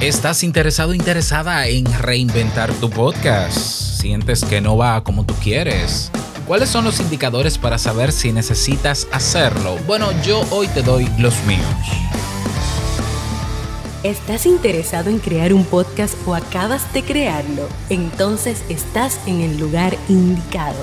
¿Estás interesado o interesada en reinventar tu podcast? ¿Sientes que no va como tú quieres? ¿Cuáles son los indicadores para saber si necesitas hacerlo? Bueno, yo hoy te doy los míos. ¿Estás interesado en crear un podcast o acabas de crearlo? Entonces estás en el lugar indicado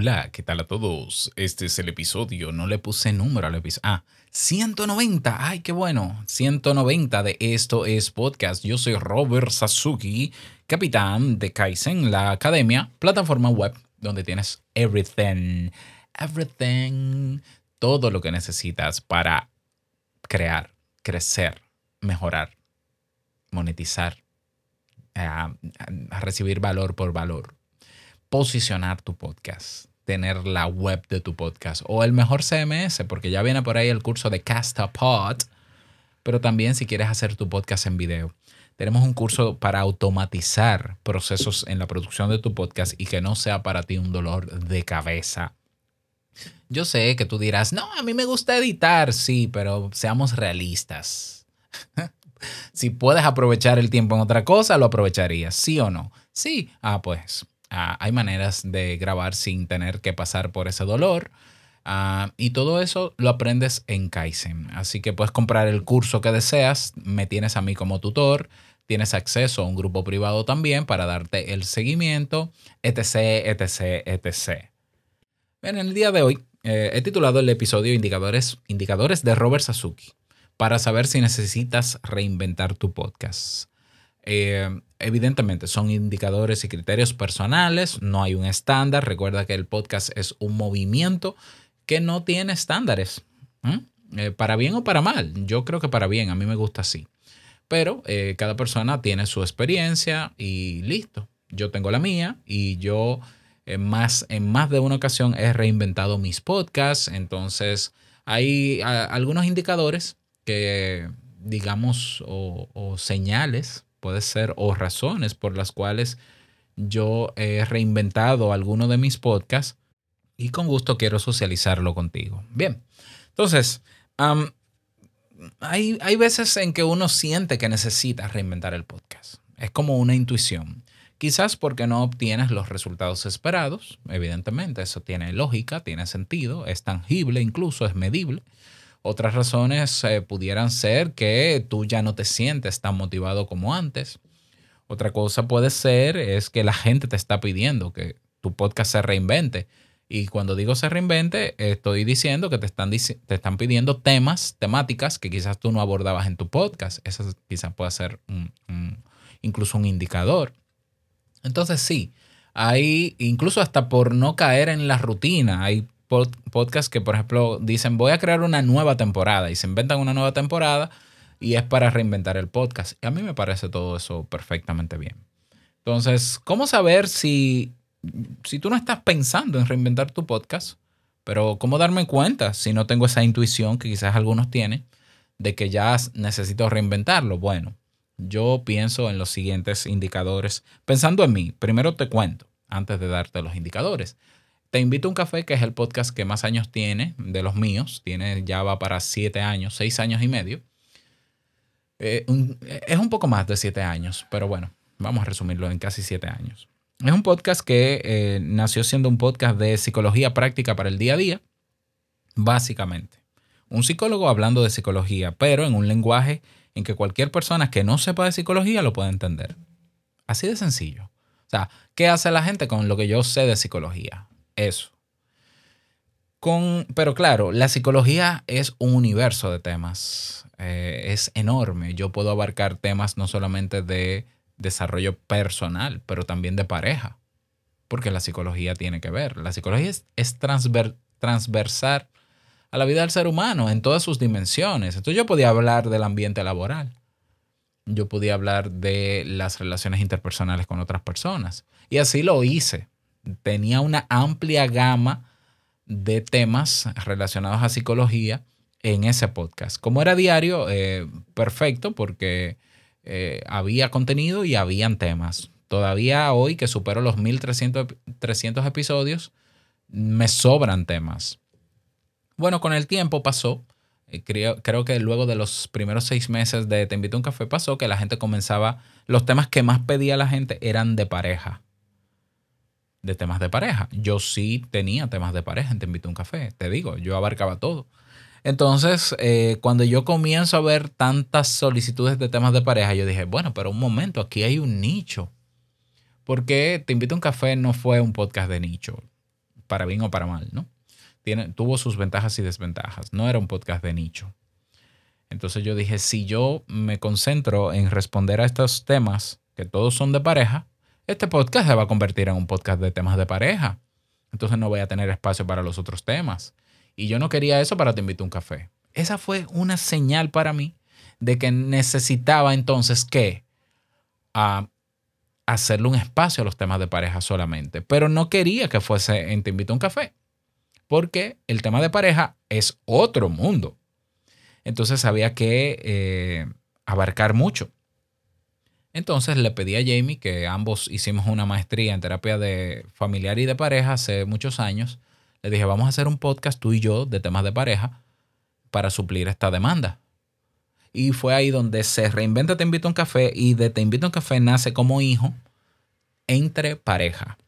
Hola, ¿qué tal a todos? Este es el episodio, no le puse número al episodio. Ah, 190, ay, qué bueno. 190 de Esto es Podcast. Yo soy Robert Sasuki, capitán de Kaizen, la academia, plataforma web donde tienes everything, everything, todo lo que necesitas para crear, crecer, mejorar, monetizar, eh, recibir valor por valor posicionar tu podcast, tener la web de tu podcast o el mejor CMS, porque ya viene por ahí el curso de Castapod, pero también si quieres hacer tu podcast en video. Tenemos un curso para automatizar procesos en la producción de tu podcast y que no sea para ti un dolor de cabeza. Yo sé que tú dirás, no, a mí me gusta editar, sí, pero seamos realistas. si puedes aprovechar el tiempo en otra cosa, lo aprovecharías, sí o no. Sí, ah, pues Ah, hay maneras de grabar sin tener que pasar por ese dolor. Ah, y todo eso lo aprendes en Kaizen. Así que puedes comprar el curso que deseas, me tienes a mí como tutor, tienes acceso a un grupo privado también para darte el seguimiento, etc., etc., etc. Bien, en el día de hoy eh, he titulado el episodio Indicadores, Indicadores de Robert Sasuki para saber si necesitas reinventar tu podcast. Eh, evidentemente son indicadores y criterios personales, no hay un estándar. Recuerda que el podcast es un movimiento que no tiene estándares, eh, para bien o para mal. Yo creo que para bien, a mí me gusta así. Pero eh, cada persona tiene su experiencia y listo. Yo tengo la mía y yo más, en más de una ocasión he reinventado mis podcasts. Entonces hay algunos indicadores que, digamos, o señales puede ser o razones por las cuales yo he reinventado alguno de mis podcasts y con gusto quiero socializarlo contigo. Bien, entonces, hay, hay veces en que uno siente que necesita reinventar el podcast. Es como una intuición. Quizás porque no obtienes los resultados esperados, evidentemente, eso tiene lógica, tiene sentido, es tangible, incluso es medible. Otras razones eh, pudieran ser que tú ya no te sientes tan motivado como antes. Otra cosa puede ser es que la gente te está pidiendo que tu podcast se reinvente. Y cuando digo se reinvente, estoy diciendo que te están, te están pidiendo temas, temáticas que quizás tú no abordabas en tu podcast. Eso quizás puede ser incluso un indicador. Entonces sí, hay incluso hasta por no caer en la rutina, hay podcasts que, por ejemplo, dicen voy a crear una nueva temporada y se inventan una nueva temporada y es para reinventar el podcast. Y a mí me parece todo eso perfectamente bien. Entonces, ¿cómo saber si, si tú no estás pensando en reinventar tu podcast? Pero ¿cómo darme cuenta si no tengo esa intuición que quizás algunos tienen de que ya necesito reinventarlo? Bueno, yo pienso en los siguientes indicadores. Pensando en mí, primero te cuento antes de darte los indicadores. Te invito a un café, que es el podcast que más años tiene de los míos. Tiene, ya va para siete años, seis años y medio. Eh, es un poco más de siete años, pero bueno, vamos a resumirlo en casi siete años. Es un podcast que eh, nació siendo un podcast de psicología práctica para el día a día, básicamente. Un psicólogo hablando de psicología, pero en un lenguaje en que cualquier persona que no sepa de psicología lo puede entender. Así de sencillo. O sea, ¿qué hace la gente con lo que yo sé de psicología? Eso. Con, pero claro, la psicología es un universo de temas. Eh, es enorme. Yo puedo abarcar temas no solamente de desarrollo personal, pero también de pareja. Porque la psicología tiene que ver. La psicología es, transversal a la vida del ser humano en todas sus dimensiones. Entonces yo podía hablar del ambiente laboral. yo podía hablar de las relaciones interpersonales con otras personas. Y así lo hice. Tenía una amplia gama de temas relacionados a psicología en ese podcast. Como era diario, eh, perfecto, porque eh, había contenido y habían temas. Todavía hoy que supero los 1300 300 episodios, me sobran temas. Bueno, con el tiempo pasó. Eh, creo, creo, que luego de los primeros seis meses de Te invito a un café pasó que la gente comenzaba, los temas que más pedía la gente eran de pareja. De temas de pareja. Yo sí tenía temas de pareja Te invito a un café, te digo, yo abarcaba todo. Entonces, eh, cuando yo comienzo a ver tantas solicitudes de temas de pareja, yo dije, bueno, pero un momento, aquí hay un nicho. Porque Te invito a un café no fue un podcast de nicho, para bien o para mal, ¿no? Tiene, tuvo sus ventajas y desventajas, no era un podcast de nicho. Entonces yo dije, si yo me concentro en responder a estos temas, que todos son de pareja, este podcast se va a convertir en un podcast de temas de pareja. Entonces no voy a tener espacio para los otros temas. Y yo no quería eso para Te invito a un café. Esa fue una señal para mí de que necesitaba entonces que a hacerle un espacio a los temas de pareja solamente. Pero no quería que fuese en Te invito a un café. Porque el tema de pareja es otro mundo. Entonces había que eh, abarcar mucho. Entonces le pedí a Jamie, que ambos hicimos una maestría en terapia de familiar y de pareja hace muchos años, le dije, vamos a hacer un podcast tú y yo de temas de pareja para suplir esta demanda. Y fue ahí donde se reinventa Te invito a un café y de Te invito a un café nace como hijo entre pareja.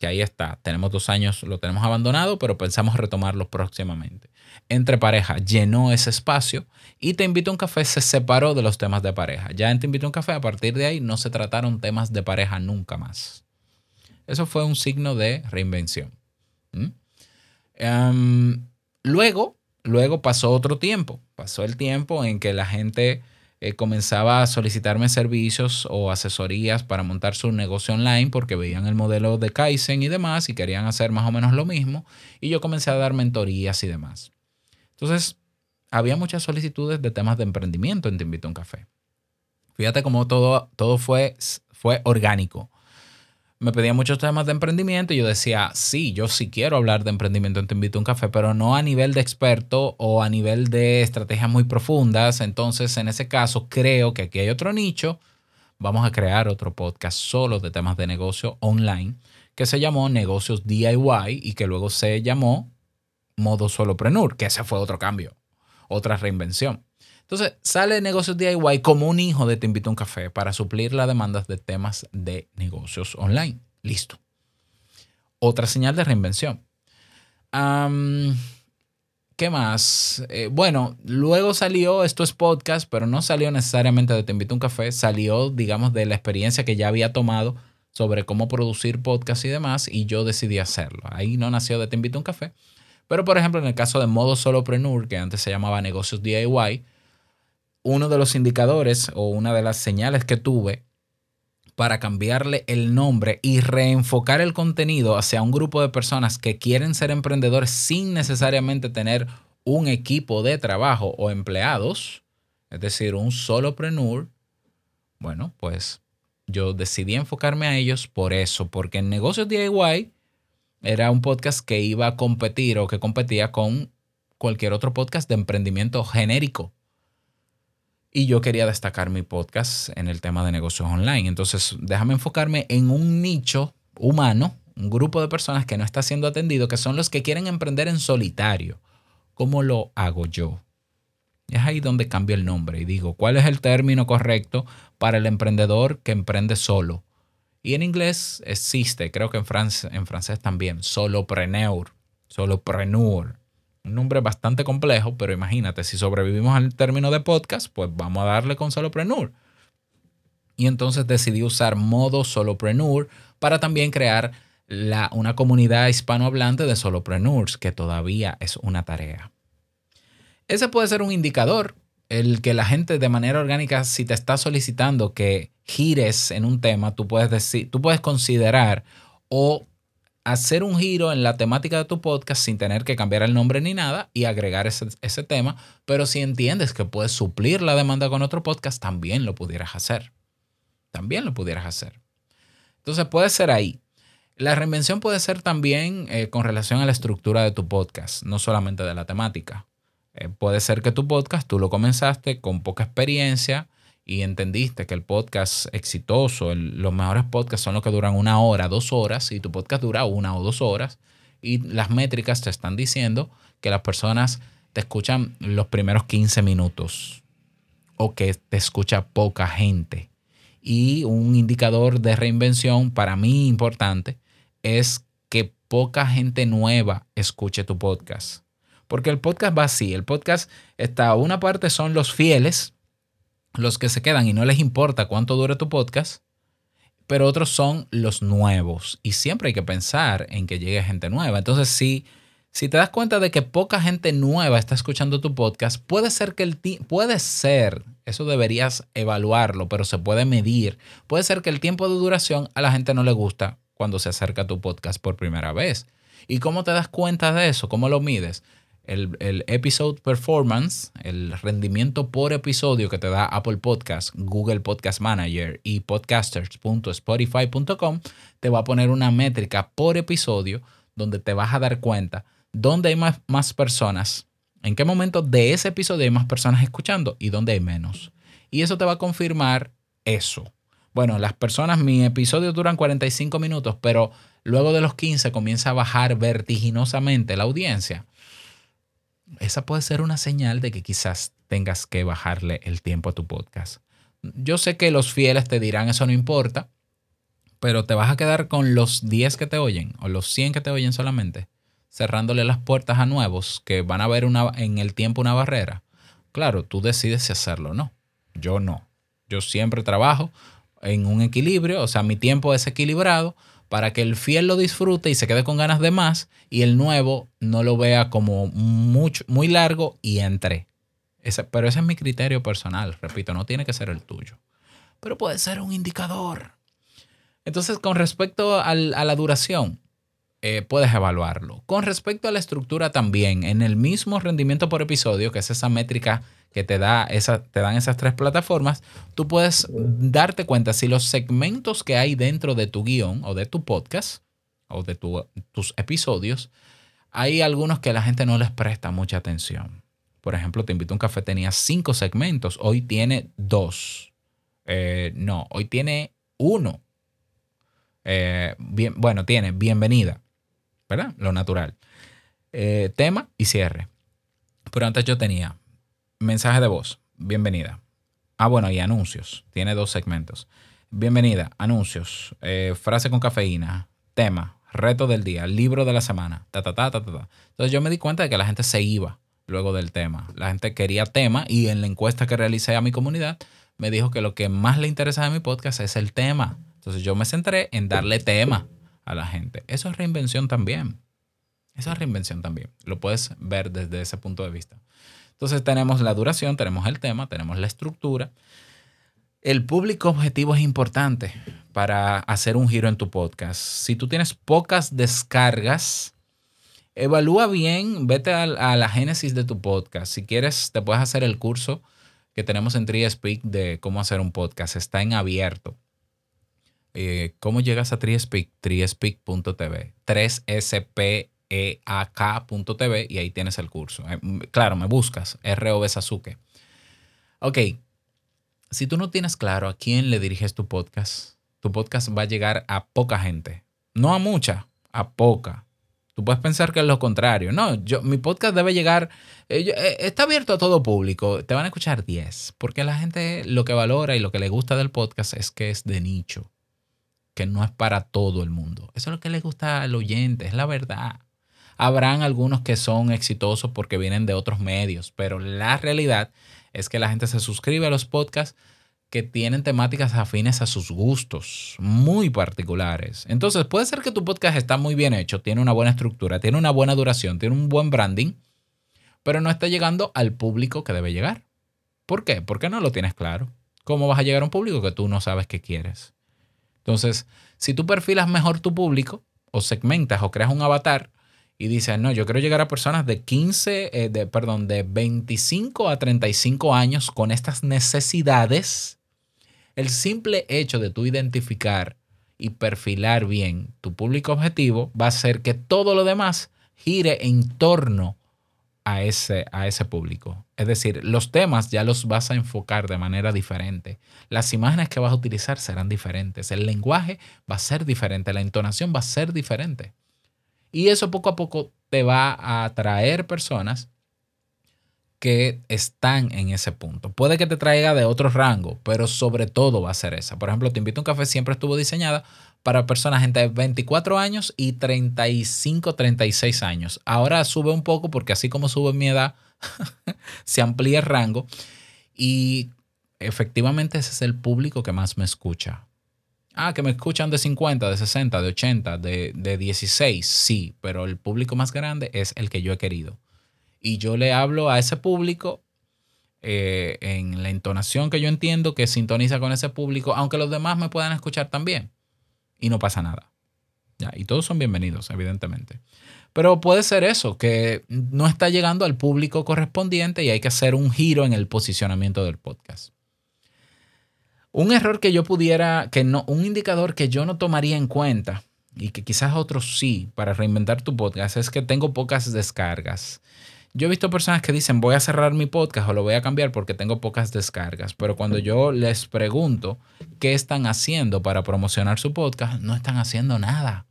Que ahí está, tenemos dos años, lo tenemos abandonado, pero pensamos retomarlo próximamente. Entre pareja llenó ese espacio y Te invito a un café se separó de los temas de pareja. Ya en Te invito a un café, a partir de ahí no se trataron temas de pareja nunca más. Eso fue un signo de reinvención. ¿Mm? Em, luego, luego pasó otro tiempo. Pasó el tiempo en que la gente eh, comenzaba a solicitarme servicios o asesorías para montar su negocio online porque veían el modelo de Kaizen y demás y querían hacer más o menos lo mismo. Y yo comencé a dar mentorías y demás. Entonces, había muchas solicitudes de temas de emprendimiento en Te Invito a un Café. Fíjate cómo todo, todo fue, fue orgánico me pedían muchos temas de emprendimiento y yo decía, sí, yo sí quiero hablar de emprendimiento en Te Invito a un Café, pero no a nivel de experto o a nivel de estrategias muy profundas. Entonces, en ese caso, creo que aquí hay otro nicho. Vamos a crear otro podcast solo de temas de negocio online que se llamó Negocios DIY y que luego se llamó Modo Soloprenur, que ese fue otro cambio, otra reinvención. Entonces, sale Negocios DIY como un hijo de Te invito a un café para suplir las demandas de temas de negocios online. Listo. Otra señal de reinvención. ¿Qué más? Eh, bueno, luego salió, esto es podcast, pero no salió necesariamente de Te invito a un café, salió, digamos, de la experiencia que ya había tomado sobre cómo producir podcast y demás, y yo decidí hacerlo. Ahí no nació de Te invito a un café. Pero, por ejemplo, en el caso de Modo Solopreneur, que antes se llamaba Negocios DIY, uno de los indicadores o una de las señales que tuve para cambiarle el nombre y reenfocar el contenido hacia un grupo de personas que quieren ser emprendedores sin necesariamente tener un equipo de trabajo o empleados, es decir, un solopreneur, bueno, pues yo decidí enfocarme a ellos por eso, porque en negocios DIY era un podcast que iba a competir o que competía con cualquier otro podcast de emprendimiento genérico. Y yo quería destacar mi podcast en el tema de negocios online. Entonces, déjame enfocarme en un nicho humano, un grupo de personas que no está siendo atendido, que son los que quieren emprender en solitario. ¿Cómo lo hago yo? es ahí donde cambio el nombre y digo, ¿cuál es el término correcto para el emprendedor que emprende solo? Y en inglés existe, creo que en, en francés también, solopreneur, solopreneur. Un nombre bastante complejo, pero imagínate, si sobrevivimos al término de podcast, pues vamos a darle con Solopreneur. Y entonces decidí usar modo Solopreneur para también crear la, una comunidad hispanohablante de Solopreneurs, que todavía es una tarea. Ese puede ser un indicador, el que la gente de manera orgánica, si te está solicitando que gires en un tema, tú puedes decir, tú puedes considerar o hacer un giro en la temática de tu podcast sin tener que cambiar el nombre ni nada y agregar ese, ese, tema. Pero si entiendes que puedes suplir la demanda con otro podcast, también lo pudieras hacer. También lo pudieras hacer. Entonces puede ser ahí. La reinvención puede ser también eh, con relación a la estructura de tu podcast, no solamente de la temática. Eh, puede ser que tu podcast tú lo comenzaste con poca experiencia y entendiste que el podcast exitoso, los mejores podcasts son los que duran una hora, dos horas, y tu podcast dura una o dos horas, y las métricas te están diciendo que las personas te escuchan los primeros 15 minutos o que te escucha poca gente. Y un indicador de reinvención para mí importante es que poca gente nueva escuche tu podcast. Porque el podcast va así, el podcast está, una parte son los fieles, los que se quedan y no les importa cuánto dure tu podcast, pero otros son los nuevos. Y siempre hay que pensar en que llegue gente nueva. Entonces, si, si te das cuenta de que poca gente nueva está escuchando tu podcast, puede ser que el puede ser, eso deberías evaluarlo, pero se puede medir. Puede ser que el tiempo de duración a la gente no le gusta cuando se acerca a tu podcast por primera vez. ¿Y cómo te das cuenta de eso? ¿Cómo lo mides? El, episode performance, el rendimiento por episodio que te da Apple Podcast, Google Podcast Manager y podcasters.spotify.com, te va a poner una métrica por episodio donde te vas a dar cuenta dónde hay más, más personas, en qué momento de ese episodio hay más personas escuchando y dónde hay menos. Y eso te va a confirmar eso. Bueno, las personas, mi episodio duran 45 minutos, pero luego de los 15 comienza a bajar vertiginosamente la audiencia esa puede ser una señal de que quizás tengas que bajarle el tiempo a tu podcast. Yo sé que los fieles te dirán eso no importa, pero te vas a quedar con los 10 que te oyen o los 100 que te oyen solamente, cerrándole las puertas a nuevos que van a ver una, en el tiempo una barrera. Claro, tú decides si hacerlo o no. Yo no. Yo siempre trabajo en un equilibrio, o sea, mi tiempo es equilibrado para que el fiel lo disfrute y se quede con ganas de más y el nuevo no lo vea como mucho, muy largo y entre. pero ese es mi criterio personal, repito, no tiene que ser el tuyo. Pero puede ser un indicador. Entonces, con respecto a la duración, eh, puedes evaluarlo. Con respecto a la estructura también, en el mismo rendimiento por episodio, que es esa métrica que te, da te dan esas tres plataformas, tú puedes darte cuenta si los segmentos que hay dentro de tu guion o de tu podcast o de tus episodios, hay algunos que la gente no les presta mucha atención. Por ejemplo, Te invito a un café tenía cinco segmentos, hoy tiene dos. Eh, no, hoy tiene uno. Eh, bien, bueno, tiene bienvenida, ¿verdad? Lo natural. Eh, tema y cierre. Pero antes yo tenía mensaje de voz, bienvenida. Ah, bueno, y anuncios. Tiene dos segmentos. Bienvenida, anuncios, eh, frase con cafeína, tema, reto del día, libro de la semana, ta, ta, ta, ta, ta. Entonces yo me di cuenta de que la gente se iba luego del tema. La gente quería tema y en la encuesta que realicé a mi comunidad me dijo que lo que más le interesa de mi podcast es el tema. Entonces yo me centré en darle tema a la gente. Eso es reinvención también. Eso es reinvención también. Lo puedes ver desde ese punto de vista. Entonces tenemos la duración, tenemos el tema, tenemos la estructura. El público objetivo es importante para hacer un giro en tu podcast. Si tú tienes pocas descargas, evalúa bien, vete a, la génesis de tu podcast. Si quieres, te puedes hacer el curso que tenemos en TriSpeak de cómo hacer un podcast. Está en abierto. Eh, ¿Cómo llegas a TriSpeak? TriSpeak.tv. 3SP eak.tv y ahí tienes el curso. Eh, claro, me buscas, ROB Sasuke. Ok, si tú no tienes claro a quién le diriges tu podcast, tu podcast va a llegar a poca gente. No a mucha, a poca. Tú puedes pensar que es lo contrario. No, yo, mi podcast debe llegar, eh, está abierto a todo público. Te van a escuchar 10, porque la gente lo que valora y lo que le gusta del podcast es que es de nicho, que no es para todo el mundo. Eso es lo que le gusta al oyente, es la verdad. Habrán algunos que son exitosos porque vienen de otros medios, pero la realidad es que la gente se suscribe a los podcasts que tienen temáticas afines a sus gustos, muy particulares. Entonces, puede ser que tu podcast está muy bien hecho, tiene una buena estructura, tiene una buena duración, tiene un buen branding, pero no está llegando al público que debe llegar. ¿Por qué? Porque no lo tienes claro. ¿Cómo vas a llegar a un público que tú no sabes qué quieres? Entonces, si tú perfilas mejor tu público, o segmentas o creas un avatar y dices, no, yo quiero llegar a personas de 15, eh, de, perdón, de 25 a 35 años con estas necesidades, el simple hecho de tú identificar y perfilar bien tu público objetivo va a hacer que todo lo demás gire en torno a ese, a ese público. Es decir, los temas ya los vas a enfocar de manera diferente. Las imágenes que vas a utilizar serán diferentes. El lenguaje va a ser diferente. La entonación va a ser diferente. Y eso poco a poco te va a atraer personas que están en ese punto. Puede que te traiga de otro rango, pero sobre todo va a ser esa. Por ejemplo, Te invito a un café siempre estuvo diseñada para personas entre 24 años y 35, 36 años. Ahora sube un poco porque así como sube mi edad, se amplía el rango y efectivamente ese es el público que más me escucha. Ah, que me escuchan de 50, de 60, de 80, de, de 16, sí, pero el público más grande es el que yo he querido. Y yo le hablo a ese público eh, en la entonación que yo entiendo que sintoniza con ese público, aunque los demás me puedan escuchar también y no pasa nada. Y todos son bienvenidos, evidentemente. Pero puede ser eso, que no está llegando al público correspondiente y hay que hacer un giro en el posicionamiento del podcast. Un error que yo pudiera, que no, un indicador que yo no tomaría en cuenta y que quizás otros sí para reinventar tu podcast es que tengo pocas descargas. Yo he visto personas que dicen voy a cerrar mi podcast o lo voy a cambiar porque tengo pocas descargas, pero cuando yo les pregunto qué están haciendo para promocionar su podcast, no están haciendo nada.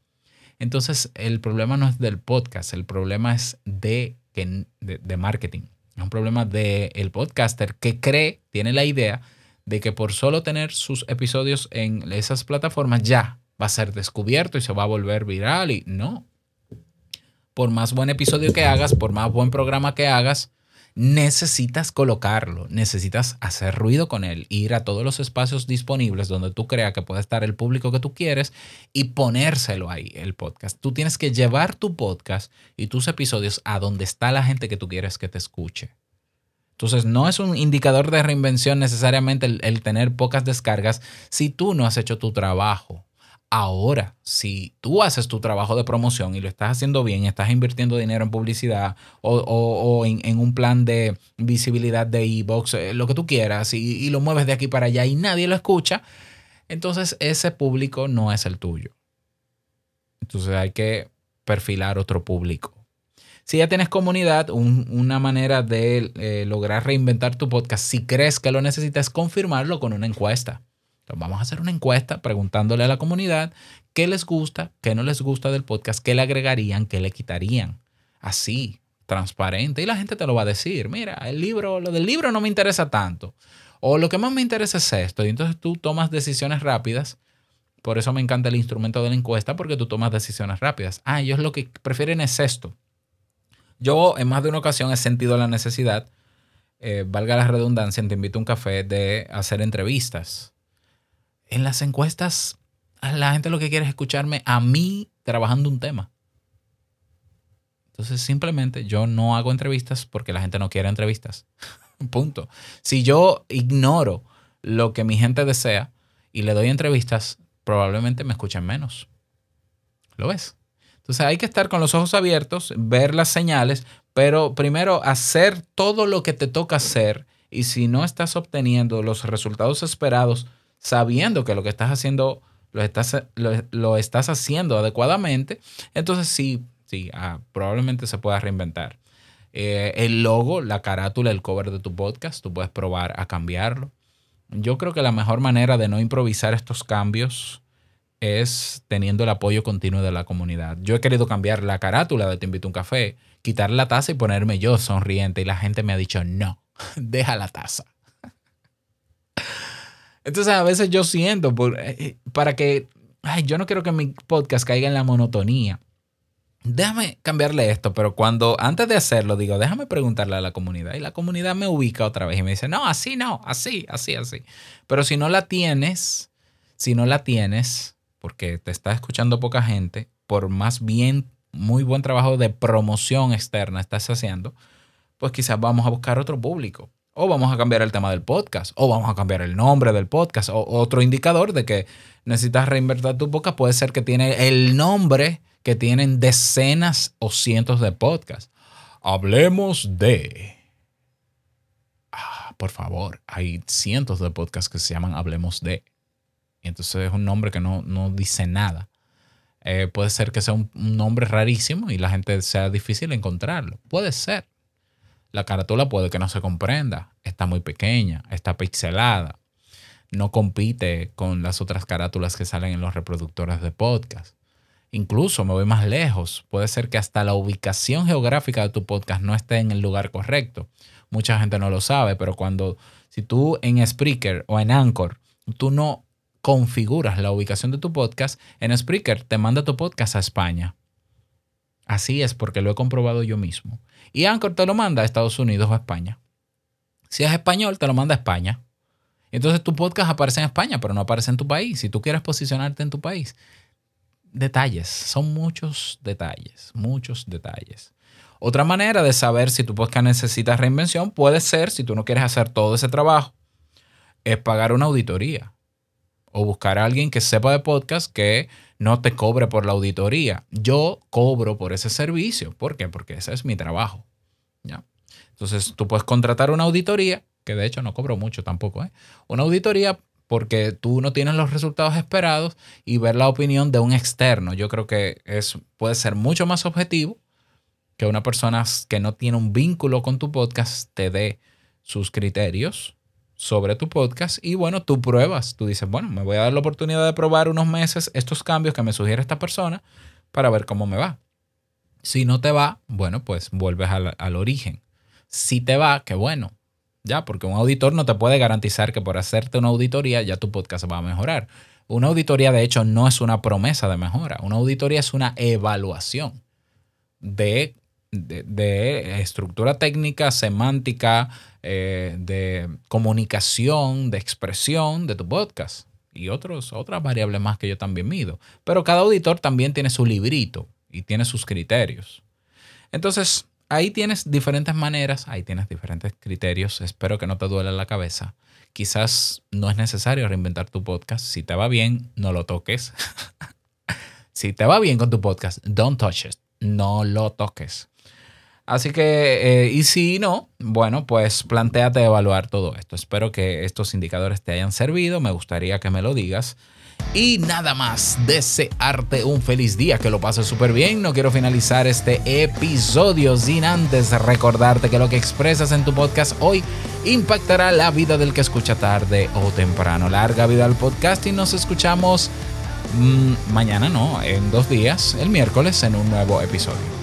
Entonces el problema no es del podcast, el problema es de, de, marketing. Es un problema del podcaster que cree, tiene la idea de que por solo tener sus episodios en esas plataformas ya va a ser descubierto y se va a volver viral y no, por más buen episodio que hagas, por más buen programa que hagas, necesitas colocarlo, necesitas hacer ruido con él, ir a todos los espacios disponibles donde tú creas que puede estar el público que tú quieres y ponérselo ahí, el podcast. Tú tienes que llevar tu podcast y tus episodios a donde está la gente que tú quieres que te escuche. Entonces, no es un indicador de reinvención necesariamente el, el tener pocas descargas si tú no has hecho tu trabajo. Ahora, si tú haces tu trabajo de promoción y lo estás haciendo bien, estás invirtiendo dinero en publicidad o, en, un plan de visibilidad de e-box, eh, lo que tú quieras, y, lo mueves de aquí para allá y nadie lo escucha, entonces ese público no es el tuyo. Entonces hay que perfilar otro público. Si ya tienes comunidad, una manera de eh, lograr reinventar tu podcast, si crees que lo necesitas, confirmarlo con una encuesta vamos a hacer una encuesta preguntándole a la comunidad qué les gusta, qué no les gusta del podcast, qué le agregarían, qué le quitarían. Así, transparente. Y la gente te lo va a decir. Mira, el libro, lo del libro no me interesa tanto. O lo que más me interesa es esto. Y entonces tú tomas decisiones rápidas. Por eso me encanta el instrumento de la encuesta, porque tú tomas decisiones rápidas. Ah, ellos lo que prefieren es esto. Yo en más de una ocasión he sentido la necesidad, eh, valga la redundancia, te invito a un café, de hacer entrevistas en las encuestas la gente lo que quiere es escucharme a mí trabajando un tema. Entonces simplemente yo no hago entrevistas porque la gente no quiere entrevistas. Punto. Si yo ignoro lo que mi gente desea y le doy entrevistas, probablemente me escuchen menos. ¿Lo ves? Entonces hay que estar con los ojos abiertos, ver las señales, pero primero hacer todo lo que te toca hacer y si no estás obteniendo los resultados esperados, sabiendo que lo que estás haciendo lo estás, lo, estás haciendo adecuadamente, entonces sí, sí, ah, probablemente se pueda reinventar. Eh, el logo, la carátula, el cover de tu podcast, tú puedes probar a cambiarlo. Yo creo que la mejor manera de no improvisar estos cambios es teniendo el apoyo continuo de la comunidad. Yo he querido cambiar la carátula de Te invito a un café, quitar la taza y ponerme yo sonriente y la gente me ha dicho, no, deja la taza. Entonces a veces yo siento, por, eh, eh, para que, ay, yo no quiero que mi podcast caiga en la monotonía. Déjame cambiarle esto, pero cuando antes de hacerlo digo, déjame preguntarle a la comunidad y la comunidad me ubica otra vez y me dice, no, así no, así, así, así. Pero si no la tienes, si no la tienes, porque te está escuchando poca gente, por más bien, muy buen trabajo de promoción externa estás haciendo, pues quizás vamos a buscar otro público o vamos a cambiar el tema del podcast, o vamos a cambiar el nombre del podcast, o otro indicador de que necesitas reinvertir tu podcast puede ser que tiene el nombre que tienen decenas o cientos de podcasts. Hablemos de... Ah, por favor, hay cientos de podcasts que se llaman Hablemos de. Y entonces es un nombre que no, dice nada. Eh, puede ser que sea un, nombre rarísimo y la gente sea difícil encontrarlo. Puede ser. La carátula puede que no se comprenda. Está muy pequeña, está pixelada. No compite con las otras carátulas que salen en los reproductores de podcast. Incluso me voy más lejos. Puede ser que hasta la ubicación geográfica de tu podcast no esté en el lugar correcto. Mucha gente no lo sabe, pero cuando, si tú en Spreaker o en Anchor, tú no configuras la ubicación de tu podcast, en Spreaker te manda tu podcast a España. Así es porque lo he comprobado yo mismo. Y Anchor te lo manda a Estados Unidos o a España. Si es español, te lo manda a España. Entonces tu podcast aparece en España, pero no aparece en tu país. Si tú quieres posicionarte en tu país, detalles, son muchos detalles, muchos detalles. Otra manera de saber si tu podcast necesita reinvención puede ser, si tú no quieres hacer todo ese trabajo, es pagar una auditoría o buscar a alguien que sepa de podcast que no te cobre por la auditoría. Yo cobro por ese servicio. ¿Por qué? Porque ese es mi trabajo. ¿ya? Entonces tú puedes contratar una auditoría, que de hecho no cobro mucho tampoco, ¿eh? una auditoría porque tú no tienes los resultados esperados y ver la opinión de un externo. Yo creo que es, puede ser mucho más objetivo que una persona que no tiene un vínculo con tu podcast te dé sus criterios sobre tu podcast y bueno, tú pruebas, tú dices, bueno, me voy a dar la oportunidad de probar unos meses estos cambios que me sugiere esta persona para ver cómo me va. Si no te va, bueno, pues vuelves al, al origen. Si te va, qué bueno, ya, porque un auditor no te puede garantizar que por hacerte una auditoría ya tu podcast va a mejorar. Una auditoría, de hecho, no es una promesa de mejora. Una auditoría es una evaluación de, de, estructura técnica, semántica, eh, de comunicación, de expresión de tu podcast y otros, otras variables más que yo también mido. Pero cada auditor también tiene su librito y tiene sus criterios. Entonces, ahí tienes diferentes maneras, ahí tienes diferentes criterios. Espero que no te duele la cabeza. Quizás no es necesario reinventar tu podcast. Si te va bien, no lo toques. si te va bien con tu podcast, don't touch it. No lo toques. Así que, eh, y si no, bueno, pues planteate evaluar todo esto. Espero que estos indicadores te hayan servido. Me gustaría que me lo digas. Y nada más, desearte un feliz día, que lo pases súper bien. No quiero finalizar este episodio sin antes recordarte que lo que expresas en tu podcast hoy impactará la vida del que escucha tarde o temprano. Larga vida al podcast y nos escuchamos mm, mañana, no, en dos días, el miércoles, en un nuevo episodio.